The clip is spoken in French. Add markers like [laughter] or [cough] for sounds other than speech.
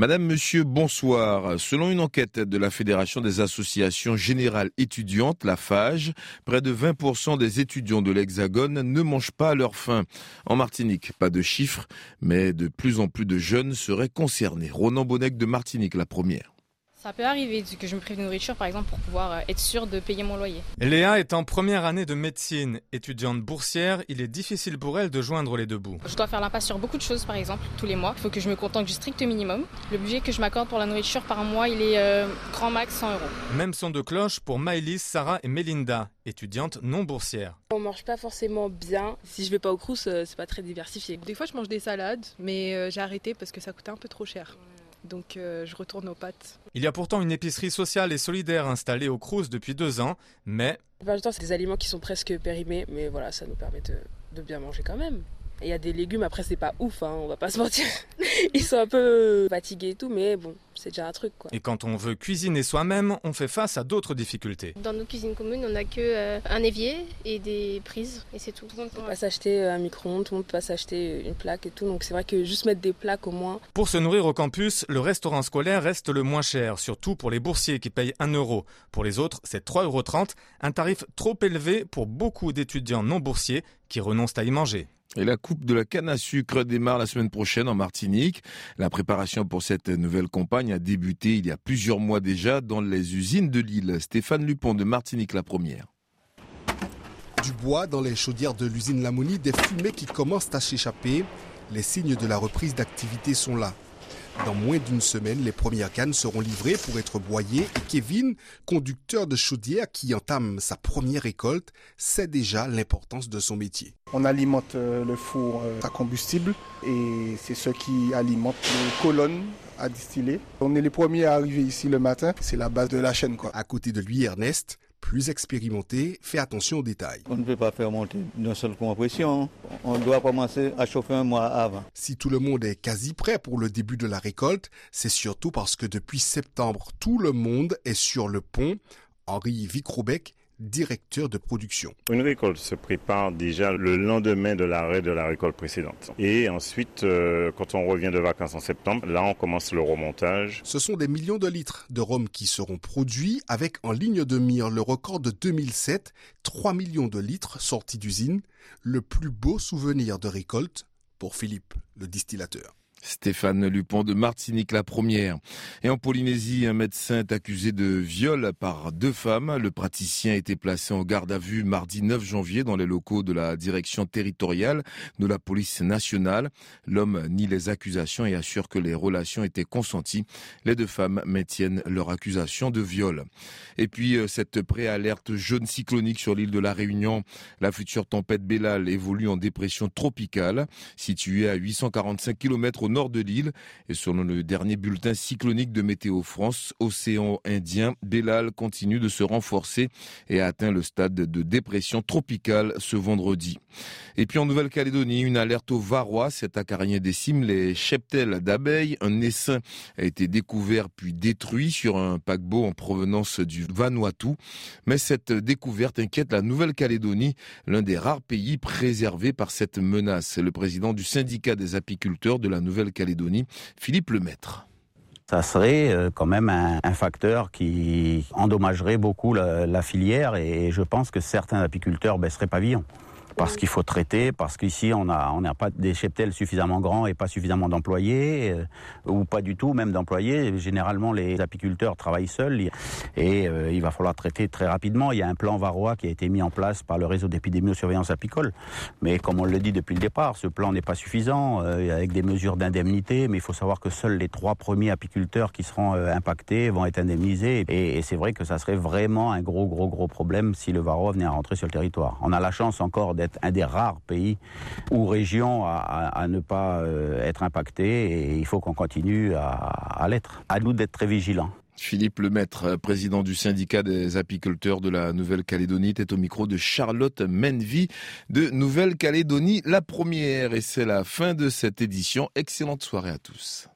Madame, monsieur, bonsoir. Selon une enquête de la Fédération des associations générales étudiantes, la FAGE, près de 20% des étudiants de l'Hexagone ne mangent pas à leur faim. En Martinique, pas de chiffres, mais de plus en plus de jeunes seraient concernés. Ronan Bonnec de Martinique, la première. Ça peut arriver que je me prive de nourriture, par exemple, pour pouvoir euh, être sûr de payer mon loyer. Léa est en première année de médecine. Étudiante boursière, il est difficile pour elle de joindre les deux bouts. Je dois faire l'impasse sur beaucoup de choses, par exemple, tous les mois. Il faut que je me contente du strict minimum. Le budget que je m'accorde pour la nourriture par mois, il est euh, grand max 100 euros. Même son de cloche pour Maëlys, Sarah et Melinda, étudiantes non boursières. On mange pas forcément bien. Si je vais pas au crous, euh, c'est pas très diversifié. Des fois, je mange des salades, mais j'ai arrêté parce que ça coûtait un peu trop cher donc euh, je retourne aux pâtes. Il y a pourtant une épicerie sociale et solidaire installée au Crous depuis deux ans, mais... La du temps, c'est des aliments qui sont presque périmés, mais voilà, ça nous permet de bien manger quand même. Il y a des légumes, après c'est pas ouf, hein, on va pas se mentir. [laughs] Ils sont un peu fatigués et tout, mais bon, c'est déjà un truc quoi. Et quand on veut cuisiner soi-même, on fait face à d'autres difficultés. Dans nos cuisines communes, on n'a que euh, un évier et des prises, et c'est tout. On ne peut pas s'acheter un micro-ondes, tout le monde peut pas s'acheter une plaque et tout, donc c'est vrai que juste mettre des plaques au moins. Pour se nourrir au campus, le restaurant scolaire reste le moins cher, surtout pour les boursiers qui payent 1 euro. Pour les autres, c'est 3,30 euros, un tarif trop élevé pour beaucoup d'étudiants non boursiers qui renoncent à y manger. Et la coupe de la canne à sucre démarre la semaine prochaine en Martinique. La préparation pour cette nouvelle campagne a débuté il y a plusieurs mois déjà dans les usines de Lille. Stéphane Lupon de Martinique la première. Du bois dans les chaudières de l'usine Lamoni, des fumées qui commencent à s'échapper. Les signes de la reprise d'activité sont là. Dans moins d'une semaine, les premières cannes seront livrées pour être broyées et Kevin, conducteur de chaudière qui entame sa première récolte, sait déjà l'importance de son métier. On alimente euh, le four euh, à combustible et c'est ce qui alimente les colonnes à distiller. On est les premiers à arriver ici le matin, c'est la base de la chaîne. Quoi. À côté de lui, Ernest, plus expérimenté, fait attention aux détails. On ne peut pas faire monter d'une seule compression. On doit commencer à chauffer un mois avant. Si tout le monde est quasi prêt pour le début de la récolte, c'est surtout parce que depuis septembre, tout le monde est sur le pont. Henri Vicrobec directeur de production. Une récolte se prépare déjà le lendemain de l'arrêt de la récolte précédente. Et ensuite, euh, quand on revient de vacances en septembre, là on commence le remontage. Ce sont des millions de litres de rhum qui seront produits avec en ligne de mire le record de 2007, 3 millions de litres sortis d'usine, le plus beau souvenir de récolte pour Philippe, le distillateur. Stéphane Lupon de Martinique la première. Et en Polynésie, un médecin est accusé de viol par deux femmes. Le praticien a été placé en garde à vue mardi 9 janvier dans les locaux de la direction territoriale de la police nationale. L'homme nie les accusations et assure que les relations étaient consenties. Les deux femmes maintiennent leur accusation de viol. Et puis euh, cette préalerte jaune cyclonique sur l'île de la Réunion, la future tempête Bellal évolue en dépression tropicale située à 845 km au nord de l'île. Et selon le dernier bulletin cyclonique de Météo France, océan Indien, Bellal continue de se renforcer et a atteint le stade de dépression tropicale ce vendredi. Et puis en Nouvelle-Calédonie, une alerte au Varroa, cet acarien décime les cheptels d'abeilles. Un essaim a été découvert puis détruit sur un paquebot en provenance du Vanuatu. Mais cette découverte inquiète la Nouvelle-Calédonie, l'un des rares pays préservés par cette menace. Le président du syndicat des apiculteurs de la Philippe Lemaître. Ça serait euh, quand même un, facteur qui endommagerait beaucoup la, la, filière et je pense que certains apiculteurs baisseraient pavillon parce qu'il faut traiter, parce qu'ici on n'a on pas des cheptels suffisamment grands et pas suffisamment d'employés, euh, ou pas du tout même d'employés. Généralement les apiculteurs travaillent seuls et euh, il va falloir traiter très rapidement. Il y a un plan varroa qui a été mis en place par le réseau d'épidémiosurveillance apicole, mais comme on le dit depuis le départ, ce plan n'est pas suffisant euh, avec des mesures d'indemnité, mais il faut savoir que seuls les trois premiers apiculteurs qui seront impactés vont être indemnisés et, c'est vrai que ça serait vraiment un gros gros gros problème si le varroa venait à rentrer sur le territoire. On a la chance encore un des rares pays ou régions à, ne pas euh, être impacté et il faut qu'on continue à, l'être. À nous d'être très vigilants. Philippe Lemaître, président du syndicat des apiculteurs de la Nouvelle-Calédonie, était au micro de Charlotte Menvy de Nouvelle-Calédonie, la première. Et c'est la fin de cette édition. Excellente soirée à tous.